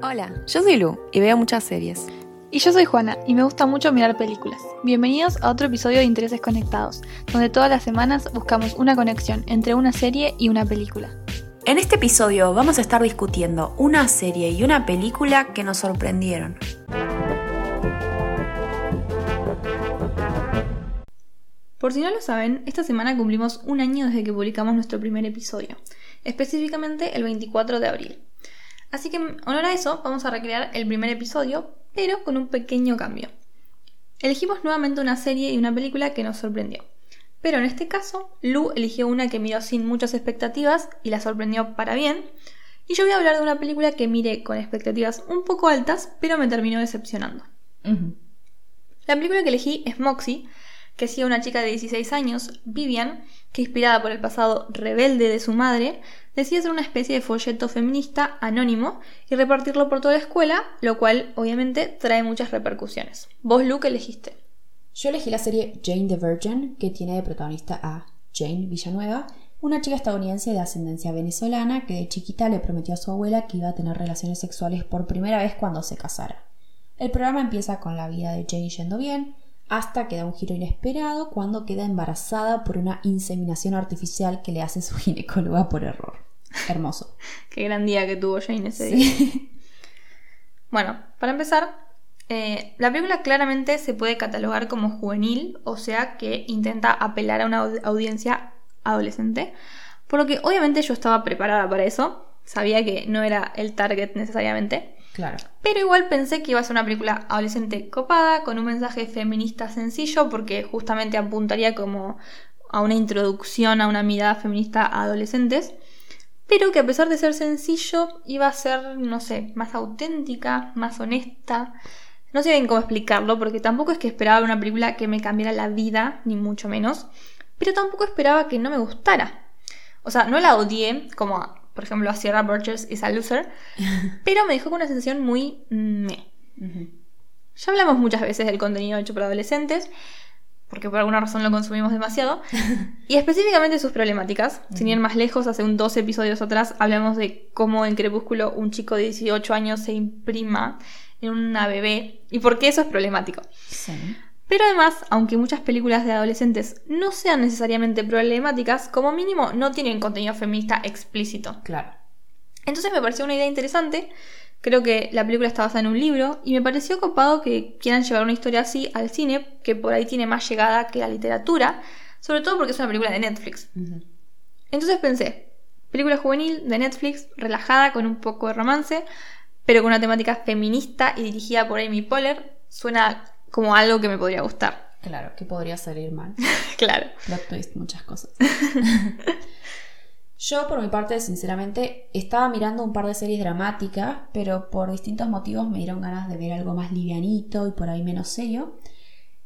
Hola, yo soy Lu y veo muchas series. Y yo soy Juana y me gusta mucho mirar películas. Bienvenidos a otro episodio de Intereses Conectados, donde todas las semanas buscamos una conexión entre una serie y una película. En este episodio vamos a estar discutiendo una serie y una película que nos sorprendieron. Por si no lo saben, esta semana cumplimos un año desde que publicamos nuestro primer episodio, específicamente el 24 de abril. Así que en honor a eso vamos a recrear el primer episodio, pero con un pequeño cambio. Elegimos nuevamente una serie y una película que nos sorprendió. Pero en este caso, Lu eligió una que miró sin muchas expectativas y la sorprendió para bien. Y yo voy a hablar de una película que miré con expectativas un poco altas, pero me terminó decepcionando. La película que elegí es Moxie, que sigue una chica de 16 años, Vivian, que inspirada por el pasado rebelde de su madre, decide hacer una especie de folleto feminista anónimo y repartirlo por toda la escuela, lo cual obviamente trae muchas repercusiones. ¿Vos, Luke, elegiste? Yo elegí la serie Jane the Virgin, que tiene de protagonista a Jane Villanueva, una chica estadounidense de ascendencia venezolana que de chiquita le prometió a su abuela que iba a tener relaciones sexuales por primera vez cuando se casara. El programa empieza con la vida de Jane yendo bien, hasta que da un giro inesperado cuando queda embarazada por una inseminación artificial que le hace su ginecóloga por error. Hermoso. Qué gran día que tuvo Jane ese día. bueno, para empezar, eh, la película claramente se puede catalogar como juvenil, o sea que intenta apelar a una audiencia adolescente, por lo que obviamente yo estaba preparada para eso, sabía que no era el target necesariamente. Pero igual pensé que iba a ser una película adolescente copada, con un mensaje feminista sencillo, porque justamente apuntaría como a una introducción a una mirada feminista a adolescentes. Pero que a pesar de ser sencillo, iba a ser, no sé, más auténtica, más honesta. No sé bien cómo explicarlo, porque tampoco es que esperaba una película que me cambiara la vida, ni mucho menos. Pero tampoco esperaba que no me gustara. O sea, no la odié, como por ejemplo, a Sierra Burgess is a loser, pero me dejó con una sensación muy me. Ya hablamos muchas veces del contenido hecho por adolescentes, porque por alguna razón lo consumimos demasiado, y específicamente sus problemáticas. Sin ir más lejos, hace un dos episodios atrás hablamos de cómo en Crepúsculo un chico de 18 años se imprima en una bebé y por qué eso es problemático. Sí. Pero además, aunque muchas películas de adolescentes no sean necesariamente problemáticas, como mínimo no tienen contenido feminista explícito. Claro. Entonces me pareció una idea interesante. Creo que la película está basada en un libro y me pareció copado que quieran llevar una historia así al cine, que por ahí tiene más llegada que la literatura, sobre todo porque es una película de Netflix. Entonces pensé, película juvenil de Netflix, relajada, con un poco de romance, pero con una temática feminista y dirigida por Amy Poehler, suena como algo que me podría gustar. Claro, que podría salir mal. claro. Plot twist, muchas cosas. Yo, por mi parte, sinceramente, estaba mirando un par de series dramáticas, pero por distintos motivos me dieron ganas de ver algo más livianito y por ahí menos serio.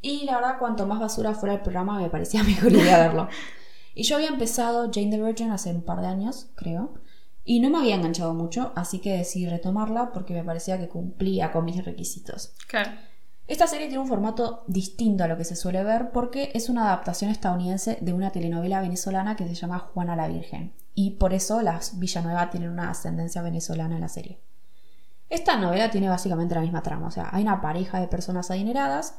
Y la verdad, cuanto más basura fuera el programa, me parecía mejor idea verlo. Y yo había empezado Jane the Virgin hace un par de años, creo, y no me había enganchado mucho, así que decidí retomarla porque me parecía que cumplía con mis requisitos. Claro. Esta serie tiene un formato distinto a lo que se suele ver porque es una adaptación estadounidense de una telenovela venezolana que se llama Juana la Virgen, y por eso las Villanueva tienen una ascendencia venezolana en la serie. Esta novela tiene básicamente la misma trama, o sea, hay una pareja de personas adineradas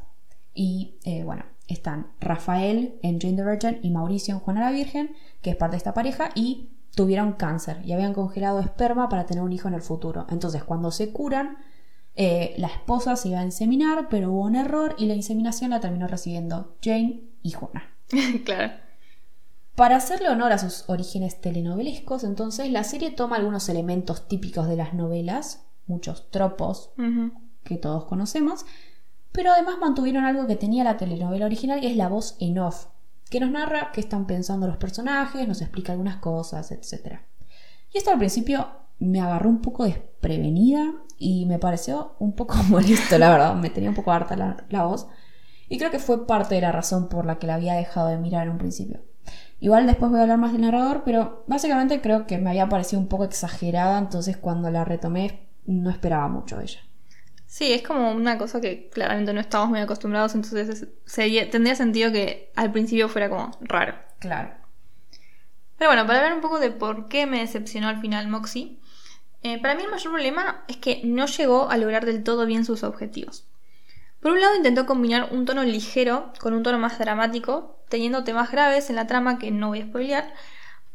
y, eh, bueno, están Rafael en Jane the Virgin y Mauricio en Juana la Virgen, que es parte de esta pareja, y tuvieron cáncer y habían congelado esperma para tener un hijo en el futuro. Entonces, cuando se curan, eh, la esposa se iba a inseminar, pero hubo un error y la inseminación la terminó recibiendo Jane y Juana. claro. Para hacerle honor a sus orígenes telenovelescos, entonces la serie toma algunos elementos típicos de las novelas, muchos tropos que todos conocemos, pero además mantuvieron algo que tenía la telenovela original, que es la voz en off, que nos narra qué están pensando los personajes, nos explica algunas cosas, etc. Y esto al principio me agarró un poco desprevenida y me pareció un poco molesto, la verdad, me tenía un poco harta la, voz. Y creo que fue parte de la razón por la que la había dejado de mirar en un principio. Igual después voy a hablar más del narrador, pero básicamente creo que me había parecido un poco exagerada, entonces cuando la retomé no esperaba mucho de ella. Sí, es como una cosa que claramente no estamos muy acostumbrados, entonces tendría sentido que al principio fuera como raro. Claro. Pero bueno, para hablar un poco de por qué me decepcionó al final Moxie, Eh, para mí el mayor problema es que no llegó a lograr del todo bien sus objetivos. Por un lado intentó combinar un tono ligero con un tono más dramático, teniendo temas graves en la trama que no voy a spoilear,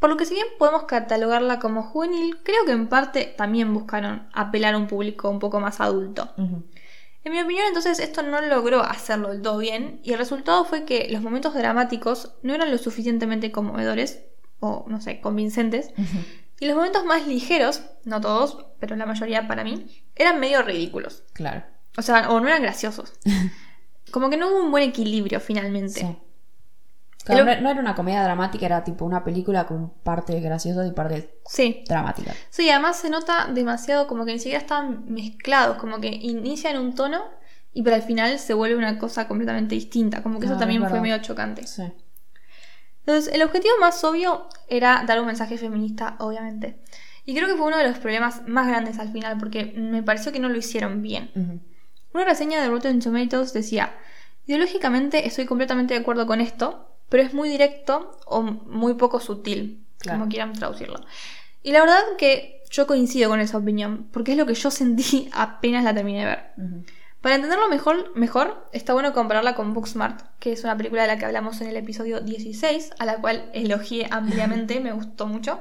por lo que si bien podemos catalogarla como juvenil, creo que en parte también buscaron apelar a un público un poco más adulto. En mi opinión, entonces, esto no logró hacerlo del todo bien, y el resultado fue que los momentos dramáticos no eran lo suficientemente conmovedores, o no sé, convincentes, y los momentos más ligeros, no todos, pero la mayoría para mí, eran medio ridículos. Claro. O sea, o no eran graciosos. Como que no hubo un buen equilibrio finalmente. Sí. Claro, no, no era una comedia dramática, era tipo una película con parte graciosa y parte Sí. dramática. Sí, además se nota demasiado como que ni siquiera están mezclados, como que inicia en un tono y para el final se vuelve una cosa completamente distinta. Como que Ah, eso también es fue medio chocante. Sí. Entonces, el objetivo más obvio era dar un mensaje feminista, obviamente. Y creo que fue uno de los problemas más grandes al final, porque me pareció que no lo hicieron bien. Una reseña de Rotten Tomatoes decía, ideológicamente estoy completamente de acuerdo con esto, pero es muy directo o muy poco sutil, Claro. como quieran traducirlo. Y la verdad que yo coincido con esa opinión, porque es lo que yo sentí apenas la terminé de ver. Para entenderlo mejor, mejor, está bueno compararla con Booksmart, que es una película de la que hablamos en el episodio 16, a la cual elogié ampliamente, me gustó mucho.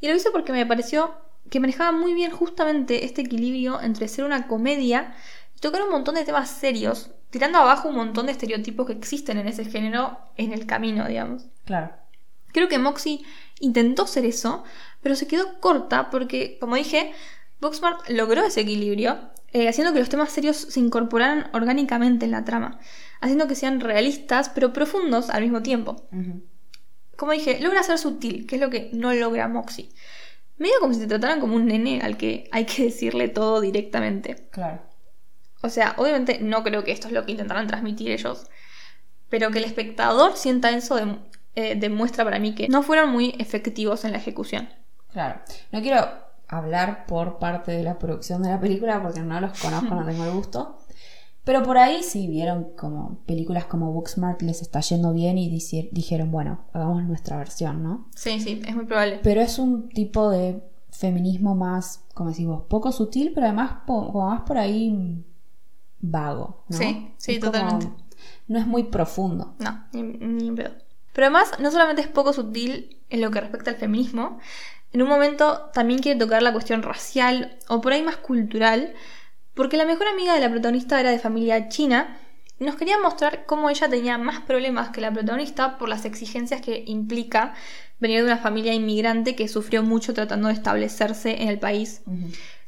Y lo hice porque me pareció que manejaba muy bien justamente este equilibrio entre ser una comedia y tocar un montón de temas serios, tirando abajo un montón de estereotipos que existen en ese género en el camino, digamos. Claro. Creo que Moxie intentó ser eso, pero se quedó corta porque, como dije, Booksmart logró ese equilibrio, eh, haciendo que los temas serios se incorporaran orgánicamente en la trama, haciendo que sean realistas pero profundos al mismo tiempo. Como dije, logra ser sutil, que es lo que no logra Moxie. Medio como si te trataran como un nene al que hay que decirle todo directamente. Claro. O sea, obviamente no creo que esto es lo que intentaran transmitir ellos, pero que el espectador sienta eso eh, demuestra para mí que no fueron muy efectivos en la ejecución. Claro. No quiero hablar por parte de la producción de la película porque no los conozco, no tengo el gusto. Pero por ahí sí vieron como películas como Booksmart les está yendo bien y dijeron, bueno, hagamos nuestra versión, ¿no? Sí, sí, es muy probable. Pero es un tipo de feminismo más, como decimos, poco sutil, pero además po- como más por ahí vago, ¿no? Sí, sí, Es como- totalmente. no es muy profundo. No, ni, ni en pedo. Pero además, no solamente es poco sutil en lo que respecta al feminismo, en un momento también quiere tocar la cuestión racial o por ahí más cultural, porque la mejor amiga de la protagonista era de familia china y nos quería mostrar cómo ella tenía más problemas que la protagonista por las exigencias que implica venir de una familia inmigrante que sufrió mucho tratando de establecerse en el país.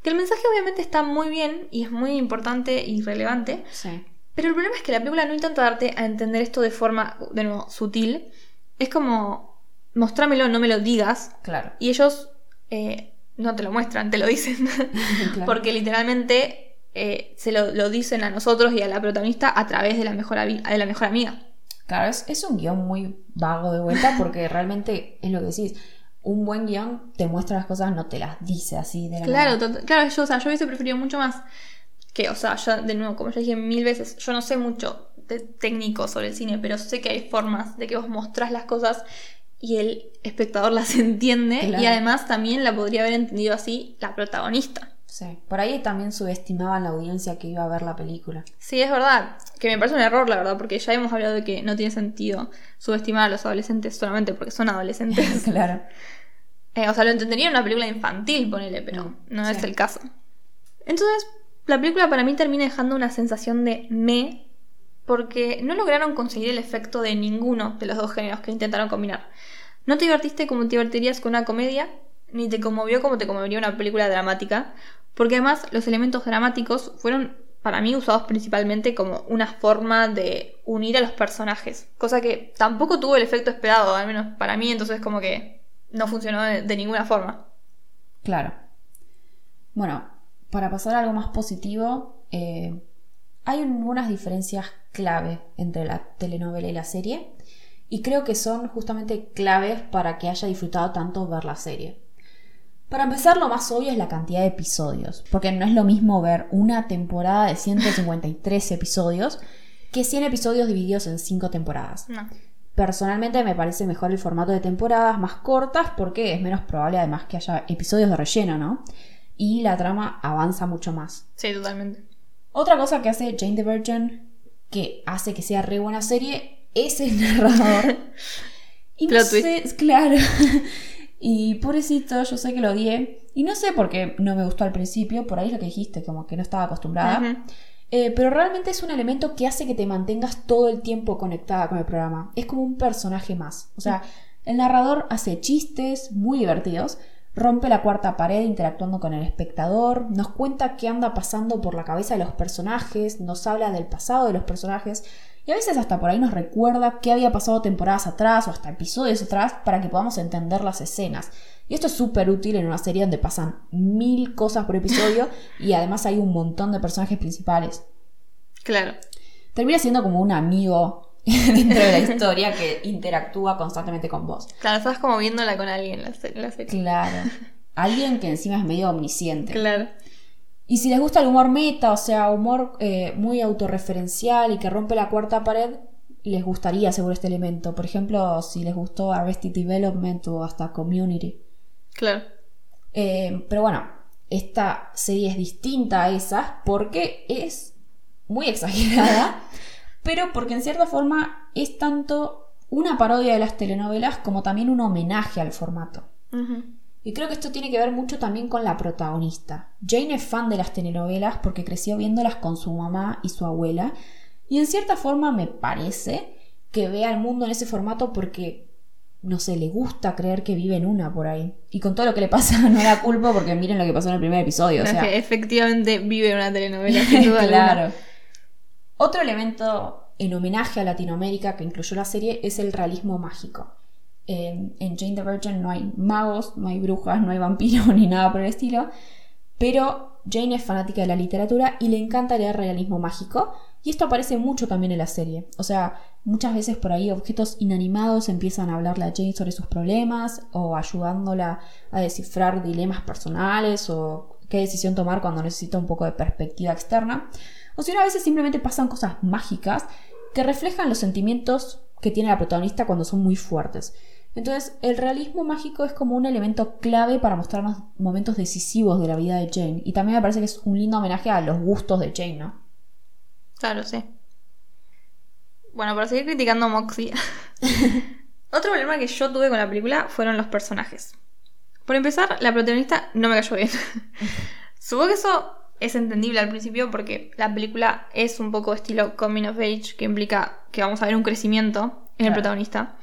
Que el mensaje obviamente está muy bien y es muy importante y relevante, Sí. pero el problema es que la película no intenta darte a entender esto de forma, de nuevo, sutil. Es como, mostrámelo, no me lo digas. Claro. Y ellos eh, no te lo muestran, te lo dicen. Claro. Porque literalmente eh, se lo, lo dicen a nosotros y a la protagonista a través de la mejor, de la mejor amiga. Claro, es, es un guion muy vago de vuelta porque realmente es lo que decís. Un buen guion te muestra las cosas, no te las dice así de la Claro, claro, yo, o sea, yo hubiese preferido mucho más que, o sea, yo de nuevo, como ya dije mil veces, yo no sé mucho de técnico sobre el cine, pero sé que hay formas de que vos mostrás las cosas y el espectador las entiende Claro. y además también la podría haber entendido así la protagonista. Sí. Por ahí también subestimaban la audiencia que iba a ver la película. Sí, es verdad, que me parece un error, la verdad, porque ya hemos hablado de que no tiene sentido subestimar a los adolescentes solamente porque son adolescentes. claro. Eh, o sea, lo entendería en una película infantil, ponele, pero no sí. es el caso. Entonces, la película para mí termina dejando una sensación de me, porque no lograron conseguir el efecto de ninguno de los dos géneros que intentaron combinar. No te divertiste como te divertirías con una comedia, ni te conmovió como te conmovería una película dramática, porque además los elementos dramáticos fueron para mí usados principalmente como una forma de unir a los personajes, cosa que tampoco tuvo el efecto esperado, al menos para mí, entonces como que no funcionó de, ninguna forma. Claro. Bueno, para pasar a algo más positivo, eh, hay algunas diferencias clave entre la telenovela y la serie. Y creo que son justamente claves para que haya disfrutado tanto ver la serie. Para empezar, lo más obvio es la cantidad de episodios, porque no es lo mismo ver una temporada de 153 episodios que 100 episodios divididos en 5 temporadas. No. Personalmente me parece mejor el formato de temporadas más cortas porque es menos probable además que haya episodios de relleno, ¿no? y la trama avanza mucho más. Sí, totalmente. Otra cosa que hace Jane the Virgin que hace que sea re buena serie es el narrador. y no sé, claro. y pobrecito, yo sé que lo odié. Y no sé por qué no me gustó al principio, por ahí lo que dijiste, como que no estaba acostumbrada. Eh, pero realmente es un elemento que hace que te mantengas todo el tiempo conectada con el programa. Es como un personaje más. O sea, el narrador hace chistes muy divertidos, rompe la cuarta pared interactuando con el espectador, nos cuenta qué anda pasando por la cabeza de los personajes, nos habla del pasado de los personajes y a veces hasta por ahí nos recuerda qué había pasado temporadas atrás o hasta episodios atrás para que podamos entender las escenas. Y esto es súper útil en una serie donde pasan mil cosas por episodio y además hay un montón de personajes principales. Claro. Termina siendo como un amigo dentro de la historia que interactúa constantemente con vos. Claro, estás como viéndola con alguien la, la serie. Claro. Alguien que encima es medio omnisciente. Claro. Y si les gusta el humor meta, o sea, humor eh, muy autorreferencial y que rompe la cuarta pared, les gustaría seguro este elemento. Por ejemplo, si les gustó Arrested Development o hasta Community. Claro. Eh, pero bueno, esta serie es distinta a esas porque es muy exagerada, pero porque en cierta forma es tanto una parodia de las telenovelas como también un homenaje al formato. Y creo que esto tiene que ver mucho también con la protagonista. Jane es fan de las telenovelas porque creció viéndolas con su mamá y su abuela. Y en cierta forma me parece que ve al mundo en ese formato porque no sé, le gusta creer que vive en una por ahí. Y con todo lo que le pasa no era culpa porque miren lo que pasó en el primer episodio. O sea, efectivamente vive en una telenovela, sin duda Claro. Otro elemento en homenaje a Latinoamérica que incluyó la serie es el realismo mágico. en Jane the Virgin no hay magos, no hay brujas, no hay vampiros ni nada por el estilo, pero Jane es fanática de la literatura y le encanta leer realismo mágico, y esto aparece mucho también en la serie. O sea, muchas veces por ahí objetos inanimados empiezan a hablarle a Jane sobre sus problemas o ayudándola a descifrar dilemas personales o qué decisión tomar cuando necesita un poco de perspectiva externa. O si no, a veces simplemente pasan cosas mágicas que reflejan los sentimientos que tiene la protagonista cuando son muy fuertes. Entonces, el realismo mágico es como un elemento clave para mostrarnos momentos decisivos de la vida de Jane. Y también me parece que es un lindo homenaje a los gustos de Jane, ¿no? Claro, sí. Bueno, para seguir criticando a Moxie. Otro problema que yo tuve con la película fueron los personajes. Por empezar, la protagonista no me cayó bien. Supongo que eso es entendible al principio porque la película es un poco estilo coming of age, que implica que vamos a ver un crecimiento en el protagonista.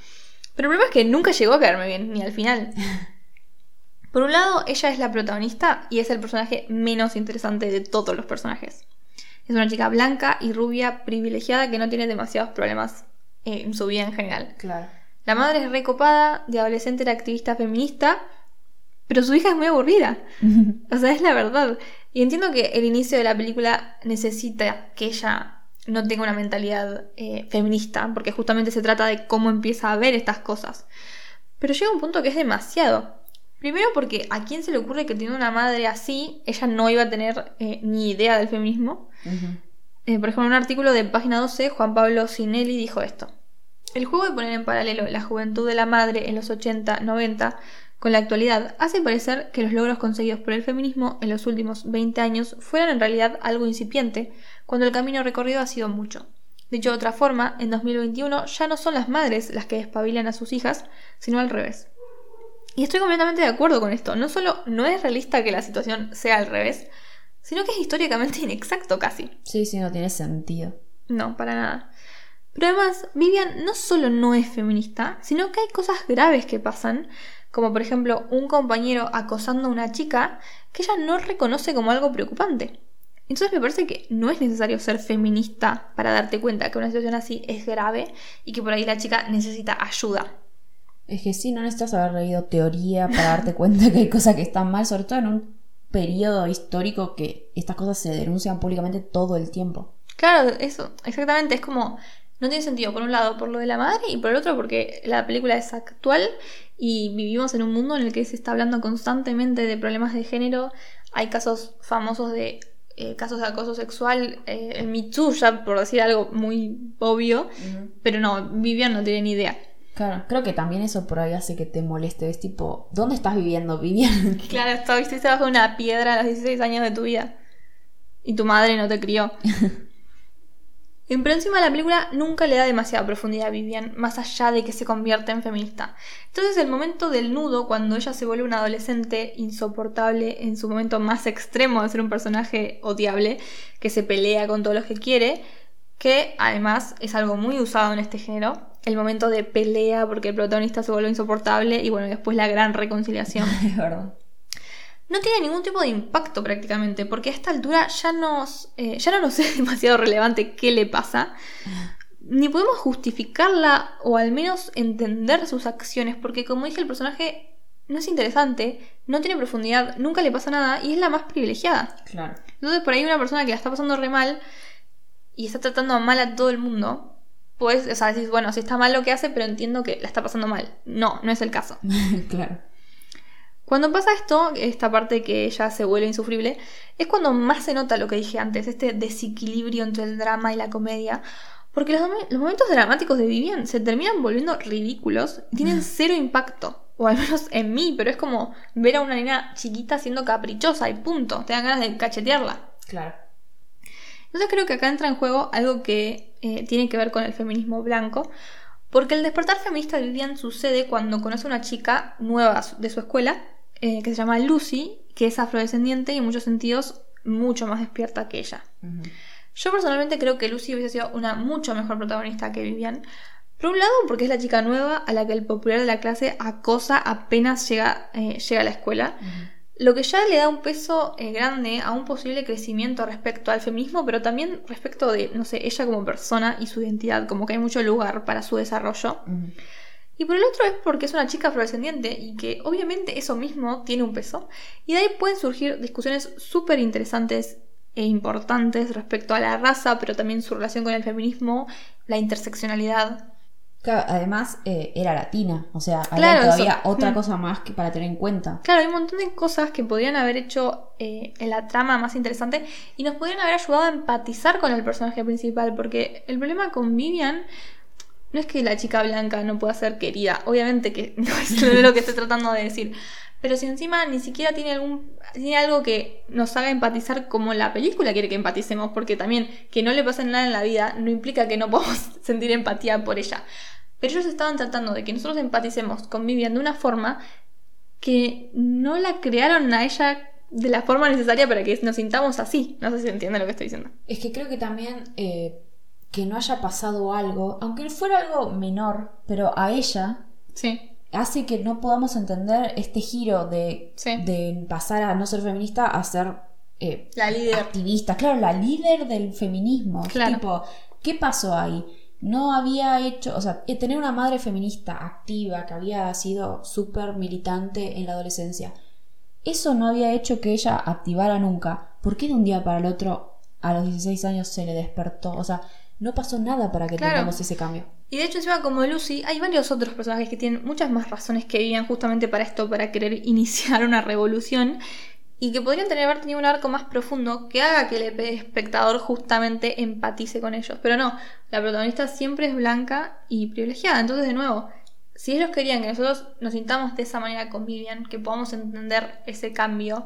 Pero el problema es que nunca llegó a caerme bien, ni al final. Por un lado, ella es la protagonista y es el personaje menos interesante de todos los personajes. Es una chica blanca y rubia privilegiada que no tiene demasiados problemas en su vida en general. Claro. La madre es recopada, de adolescente era activista feminista, pero su hija es muy aburrida. o sea, es la verdad. Y entiendo que el inicio de la película necesita que ella no tenga una mentalidad eh, feminista, porque justamente se trata de cómo empieza a ver estas cosas. Pero llega un punto que es demasiado. Primero porque a quién se le ocurre que tiene una madre así, ella no iba a tener eh, ni idea del feminismo. Eh, por ejemplo, en un artículo de página 12, Juan Pablo Sinelli dijo esto. El juego de poner en paralelo la juventud de la madre en los 80, 90 con la actualidad hace parecer que los logros conseguidos por el feminismo en los últimos 20 años fueran en realidad algo incipiente, cuando el camino recorrido ha sido mucho. Dicho de otra forma, en 2021 ya no son las madres las que despabilan a sus hijas, sino al revés. Y estoy completamente de acuerdo con esto. No solo no es realista que la situación sea al revés, sino que es históricamente inexacto casi. Sí, sí, no tiene sentido. No, para nada. Pero además, Vivian no solo no es feminista, sino que hay cosas graves que pasan, como por ejemplo un compañero acosando a una chica que ella no reconoce como algo preocupante. Entonces me parece que no es necesario ser feminista para darte cuenta que una situación así es grave y que por ahí la chica necesita ayuda. Es que sí, no necesitas haber leído teoría para darte cuenta que hay cosas que están mal, sobre todo en un periodo histórico que estas cosas se denuncian públicamente todo el tiempo. Claro, eso, exactamente, es como, no tiene sentido, por un lado, por lo de la madre y por el otro, porque la película es actual y vivimos en un mundo en el que se está hablando constantemente de problemas de género, hay casos famosos de eh, casos de acoso sexual, eh, el Me ya por decir algo muy obvio, pero no, Vivian no tiene ni idea. Claro, creo que también eso por ahí hace que te moleste. Es tipo, ¿dónde estás viviendo, Vivian? Claro, estuviste bajo una piedra a los 16 años de tu vida. Y tu madre no te crió. Pero encima la película nunca le da demasiada profundidad a Vivian, más allá de que se convierta en feminista. Entonces el momento del nudo, cuando ella se vuelve una adolescente insoportable en su momento más extremo de ser un personaje odiable, que se pelea con todos los que quiere, que además es algo muy usado en este género, el momento de pelea porque el protagonista se vuelve insoportable y bueno, después la gran reconciliación. es verdad no tiene ningún tipo de impacto prácticamente, porque a esta altura ya, nos, eh, ya no nos es demasiado relevante qué le pasa, ni podemos justificarla o al menos entender sus acciones, porque como dije, el personaje no es interesante, no tiene profundidad, nunca le pasa nada y es la más privilegiada. Claro. Entonces, por ahí una persona que la está pasando re mal y está tratando mal a todo el mundo, pues, o sea, decís, bueno, si está mal lo que hace, pero entiendo que la está pasando mal. No, no es el caso. claro. Cuando pasa esto, esta parte que ya se vuelve insufrible, es cuando más se nota lo que dije antes, este desequilibrio entre el drama y la comedia. Porque los, momentos dramáticos de Vivian se terminan volviendo ridículos y tienen cero impacto. O al menos en mí, pero es como ver a una niña chiquita siendo caprichosa y punto. Te dan ganas de cachetearla. Claro. Entonces creo que acá entra en juego algo que eh, tiene que ver con el feminismo blanco. Porque el despertar feminista de Vivian sucede cuando conoce a una chica nueva de su escuela eh, que se llama Lucy, que es afrodescendiente y en muchos sentidos mucho más despierta que ella. Yo personalmente creo que Lucy hubiese sido una mucho mejor protagonista que Vivian. Por un lado, porque es la chica nueva a la que el popular de la clase acosa apenas llega, eh, llega a la escuela. Lo que ya le da un peso eh, grande a un posible crecimiento respecto al feminismo, pero también respecto de, no sé, ella como persona y su identidad, como que hay mucho lugar para su desarrollo. Y por el otro es porque es una chica afrodescendiente y que obviamente eso mismo tiene un peso. Y de ahí pueden surgir discusiones súper interesantes e importantes respecto a la raza, pero también su relación con el feminismo, la interseccionalidad. además eh, era latina, o sea, había todavía otra mm. cosa más que para tener en cuenta. Claro, hay un montón de cosas que podrían haber hecho eh, en la trama más interesante y nos podrían haber ayudado a empatizar con el personaje principal, porque el problema con Vivian no es que la chica blanca no pueda ser querida, obviamente que no es lo que estoy tratando de decir, pero si encima ni siquiera tiene algún tiene algo que nos haga empatizar como la película quiere que empaticemos, porque también que no le pase nada en la vida no implica que no podamos sentir empatía por ella. Pero ellos estaban tratando de que nosotros empaticemos con Vivian de una forma que no la crearon a ella de la forma necesaria para que nos sintamos así. No sé si entienden lo que estoy diciendo. Es que creo que también eh, que no haya pasado algo, aunque fuera algo menor, pero a ella sí. hace que no podamos entender este giro de, de pasar a no ser feminista a ser eh, la líder. activista. Claro, la líder del feminismo. Claro. Tipo, ¿qué pasó ahí? No había hecho, o sea, eh, tener una madre feminista activa que había sido súper militante en la adolescencia, eso no había hecho que ella activara nunca. ¿Por qué de un día para el otro a los 16 años se le despertó? O sea, no pasó nada para que tengamos ese cambio. Y de hecho, encima como Lucy, hay varios otros personajes que tienen muchas más razones que vivían justamente para esto, para querer iniciar una revolución y que podrían tener haber tenido un arco más profundo que haga que el espectador justamente empatice con ellos. Pero no, la protagonista siempre es blanca y privilegiada. Entonces, de nuevo, si ellos querían que nosotros nos sintamos de esa manera con Vivian, que podamos entender ese cambio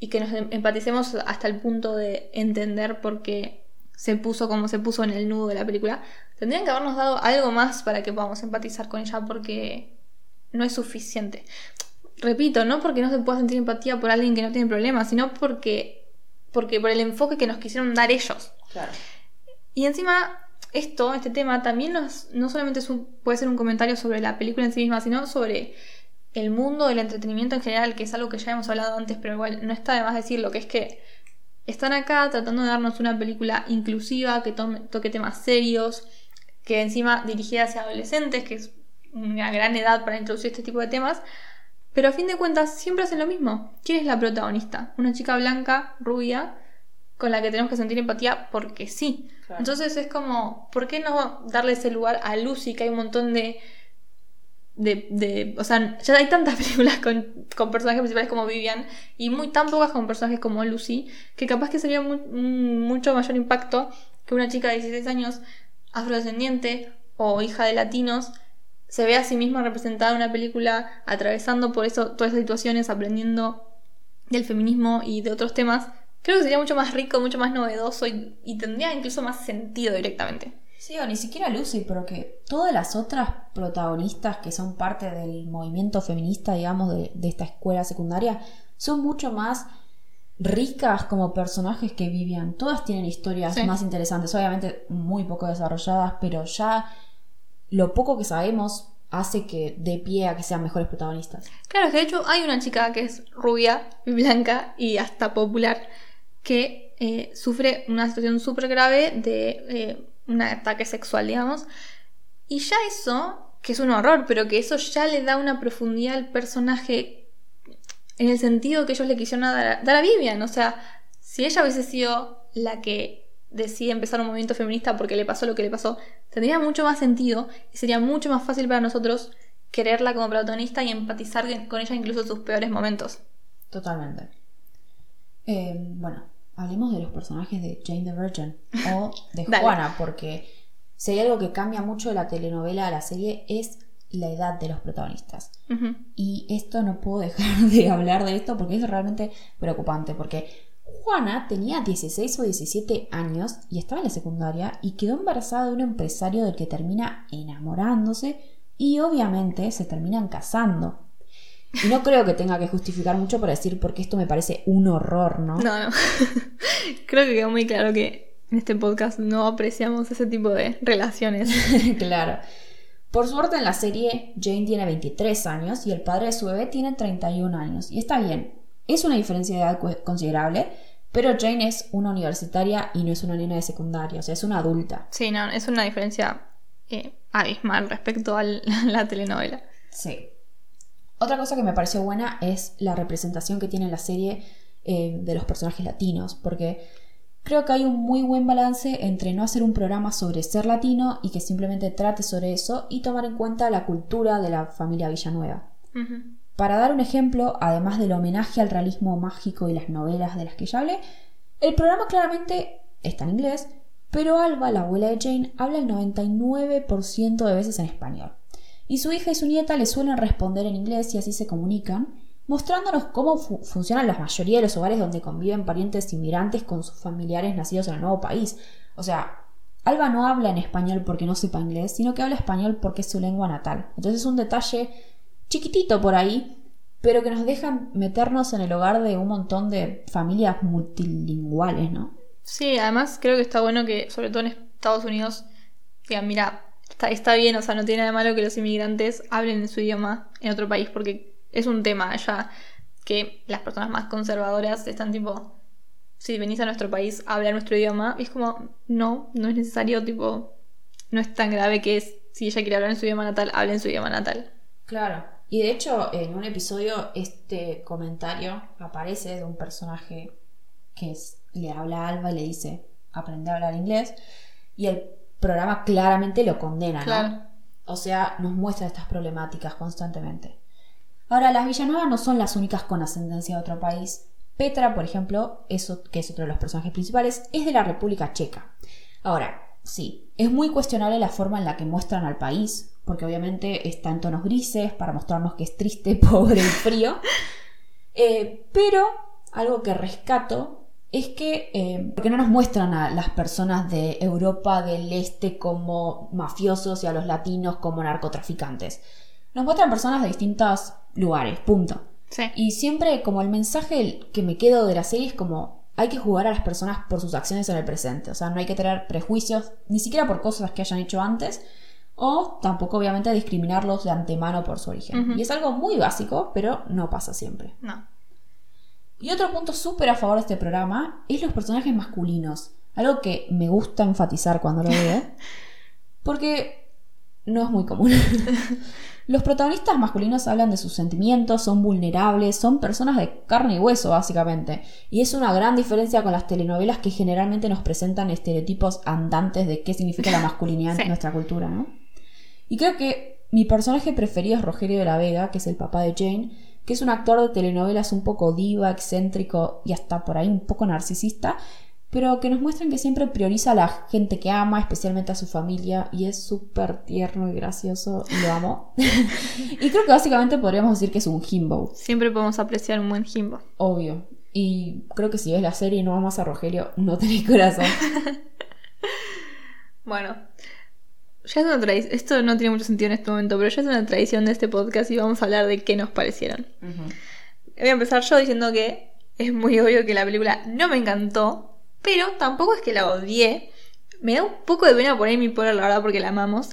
y que nos empaticemos hasta el punto de entender por qué se puso como se puso en el nudo de la película, tendrían que habernos dado algo más para que podamos empatizar con ella porque no es suficiente. Repito, no porque no se pueda sentir empatía por alguien que no tiene problemas, sino porque, porque por el enfoque que nos quisieron dar ellos. Claro. Y encima, esto, este tema, también nos, no solamente puede ser un comentario sobre la película en sí misma, sino sobre el mundo del entretenimiento en general, que es algo que ya hemos hablado antes, pero igual no está de más decirlo, que es que están acá tratando de darnos una película inclusiva, que toque temas serios, que encima dirigida hacia adolescentes, que es una gran edad para introducir este tipo de temas. Pero a fin de cuentas siempre hacen lo mismo. ¿Quién es la protagonista? Una chica blanca, rubia, con la que tenemos que sentir empatía porque sí. Entonces es como, ¿por qué no darle ese lugar a Lucy, que hay un montón de de, de, o sea, ya hay tantas películas con, con, personajes principales como Vivian y muy tan pocas con personajes como Lucy, que capaz que sería mucho mayor impacto que una chica de 16 años, afrodescendiente o hija de latinos, se ve a sí misma representada en una película, atravesando por eso todas esas situaciones, aprendiendo del feminismo y de otros temas, creo que sería mucho más rico, mucho más novedoso y, tendría incluso más sentido directamente. Sí, o ni siquiera Lucy, pero que todas las otras protagonistas que son parte del movimiento feminista, digamos, de, esta escuela secundaria, son mucho más ricas como personajes que Vivian. Todas tienen historias más interesantes, obviamente muy poco desarrolladas, pero ya lo poco que sabemos hace que dé pie a que sean mejores protagonistas. Claro, que de hecho hay una chica que es rubia, blanca y hasta popular que eh, sufre una situación súper grave de eh, un ataque sexual, digamos. Y ya eso, que es un horror, pero que eso ya le da una profundidad al personaje en el sentido que ellos le quisieron dar a Vivian. O sea, si ella hubiese sido la que decide empezar un movimiento feminista porque le pasó lo que le pasó, tendría mucho más sentido y sería mucho más fácil para nosotros quererla como protagonista y empatizar con ella incluso en sus peores momentos. Totalmente. Eh, bueno, hablemos de los personajes de Jane the Virgin o de Juana, porque si hay algo que cambia mucho de la telenovela a la serie es la edad de los protagonistas. Y esto no puedo dejar de hablar de esto porque es realmente preocupante, porque Juana tenía 16 o 17 años y estaba en la secundaria y quedó embarazada de un empresario del que termina enamorándose y obviamente se terminan casando. Y no creo que tenga que justificar mucho para decir porque esto me parece un horror, ¿no? No, no. creo que quedó muy claro que en este podcast no apreciamos ese tipo de relaciones. claro. Por suerte en la serie Jane tiene 23 años y el padre de su bebé tiene 31 años. Y está bien, es una diferencia de edad considerable, pero Jane es una universitaria y no es una niña de secundaria, o sea, es una adulta. Sí, no, es una diferencia eh, abismal respecto a la telenovela. Sí. Otra cosa que me pareció buena es la representación que tiene la serie eh, de los personajes latinos, porque creo que hay un muy buen balance entre no hacer un programa sobre ser latino y que simplemente trate sobre eso y tomar en cuenta la cultura de la familia Villanueva. Para dar un ejemplo, además del homenaje al realismo mágico y las novelas de las que ya hablé, el programa claramente está en inglés, pero Alba, la abuela de Jane, habla el 99% de veces en español. Y su hija y su nieta le suelen responder en inglés y así se comunican, mostrándonos cómo funcionan la mayoría de los hogares donde conviven parientes inmigrantes con sus familiares nacidos en el nuevo país. O sea, Alba no habla en español porque no sepa inglés, sino que habla español porque es su lengua natal. Entonces es un detalle chiquitito por ahí, pero que nos dejan meternos en el hogar de un montón de familias multilingüales, ¿no? Sí, además creo que está bueno que, sobre todo en Estados Unidos, digan, mira, está, bien, o sea, no tiene nada de malo que los inmigrantes hablen en su idioma en otro país, porque es un tema allá que las personas más conservadoras están tipo, si venís a nuestro país a hablar nuestro idioma, y es como, no, no es necesario, tipo, no es tan grave que es, si ella quiere hablar en su idioma natal, hable en su idioma natal. Claro. Y de hecho, en un episodio, este comentario aparece de un personaje que le habla a Alba y le dice, aprende a hablar inglés. Y el programa claramente lo condena, ¿no? O sea, nos muestra estas problemáticas constantemente. Ahora, las Villanuevas no son las únicas con ascendencia de otro país. Petra, por ejemplo, eso, que es otro de los personajes principales, es de la República Checa. Ahora, sí, es muy cuestionable la forma en la que muestran al país, porque obviamente está en tonos grises para mostrarnos que es triste, pobre y frío. Eh, pero algo que rescato es que, eh, porque no nos muestran a las personas de Europa del Este como mafiosos y a los latinos como narcotraficantes. Nos muestran personas de distintos lugares, punto. Y siempre como el mensaje que me quedo de la serie es como hay que jugar a las personas por sus acciones en el presente. O sea, no hay que tener prejuicios, ni siquiera por cosas que hayan hecho antes, o tampoco obviamente discriminarlos de antemano por su origen. Y es algo muy básico, pero no pasa siempre. No. Y otro punto súper a favor de este programa es los personajes masculinos. Algo que me gusta enfatizar cuando lo veo. Porque no es muy común. los protagonistas masculinos hablan de sus sentimientos, son vulnerables, son personas de carne y hueso, básicamente. Y es una gran diferencia con las telenovelas que generalmente nos presentan estereotipos andantes de qué significa la masculinidad en nuestra cultura, ¿no? Y creo que mi personaje preferido es Rogerio de la Vega, que es el papá de Jane, que es un actor de telenovelas un poco diva, excéntrico y hasta por ahí un poco narcisista, pero que nos muestran que siempre prioriza a la gente que ama, especialmente a su familia, y es súper tierno y gracioso, y lo amo. y creo que básicamente podríamos decir que es un himbo. Siempre podemos apreciar un buen himbo. Obvio. Y creo que si ves la serie y no amas a Rogelio, no tenés corazón. bueno, ya es una tradición. Esto no tiene mucho sentido en este momento, pero ya es una tradición de este podcast y vamos a hablar de qué nos parecieron. Voy a empezar yo diciendo que es muy obvio que la película no me encantó, pero tampoco es que la odié. Me da un poco de pena por Amy Poehler, la verdad, porque la amamos.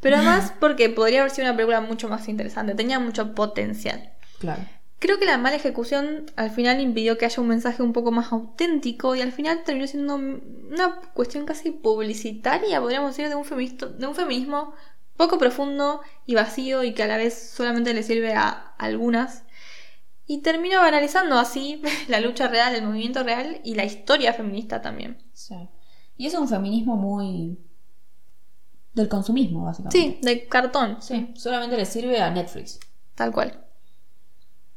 Pero además porque podría haber sido una película mucho más interesante. Tenía mucho potencial. Claro. Creo que la mala ejecución al final impidió que haya un mensaje un poco más auténtico y al final terminó siendo una cuestión casi publicitaria, podríamos decir, de un, de un feminismo poco profundo y vacío y que a la vez solamente le sirve a algunas. Y terminó banalizando así la lucha real, el movimiento real y la historia feminista también. Sí. Y es un feminismo muy del consumismo, básicamente. Sí, de cartón. Sí, solamente le sirve a Netflix. Tal cual.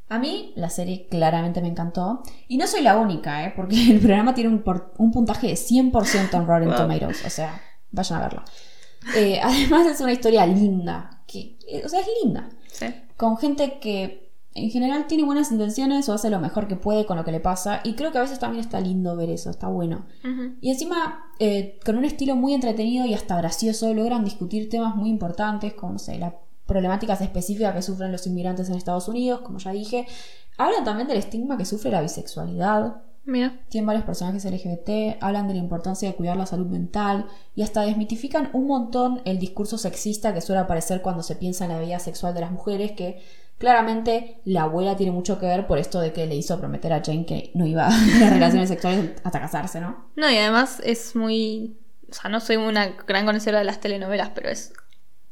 A mí la serie claramente me encantó. Y no soy la única, ¿eh? porque el programa tiene un, un puntaje de 100% en Rotten Tomatoes. O sea, vayan a verlo. Eh, además es una historia linda. Que, eh, o sea, es linda. Sí. Con gente que en general tiene buenas intenciones o hace lo mejor que puede con lo que le pasa. Y creo que a veces también está lindo ver eso, está bueno. Y encima, eh, con un estilo muy entretenido y hasta gracioso, logran discutir temas muy importantes como, no sé, la problemáticas específicas que sufren los inmigrantes en Estados Unidos, como ya dije. Hablan también del estigma que sufre la bisexualidad. Mira. Tienen varios personajes LGBT, hablan de la importancia de cuidar la salud mental y hasta desmitifican un montón el discurso sexista que suele aparecer cuando se piensa en la vida sexual de las mujeres, que claramente la abuela tiene mucho que ver por esto de que le hizo prometer a Jane que no iba a tener relaciones sexuales hasta casarse, ¿no? No, y además es muy... O sea, no soy una gran conocedora de las telenovelas, pero es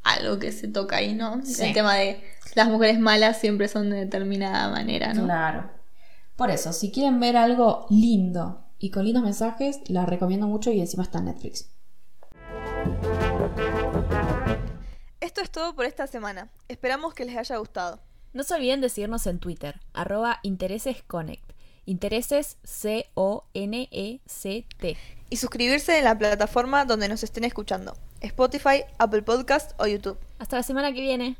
algo que se toca ahí, ¿no? El tema de las mujeres malas siempre son de determinada manera, ¿no? Claro. Por eso, si quieren ver algo lindo y con lindos mensajes, la recomiendo mucho y encima está en Netflix. Esto es todo por esta semana. Esperamos que les haya gustado. No se olviden de seguirnos en Twitter, arroba interesesconnect. Intereses C-O-N-E-C-T. Y suscribirse en la plataforma donde nos estén escuchando. Spotify, Apple Podcast o YouTube. Hasta la semana que viene.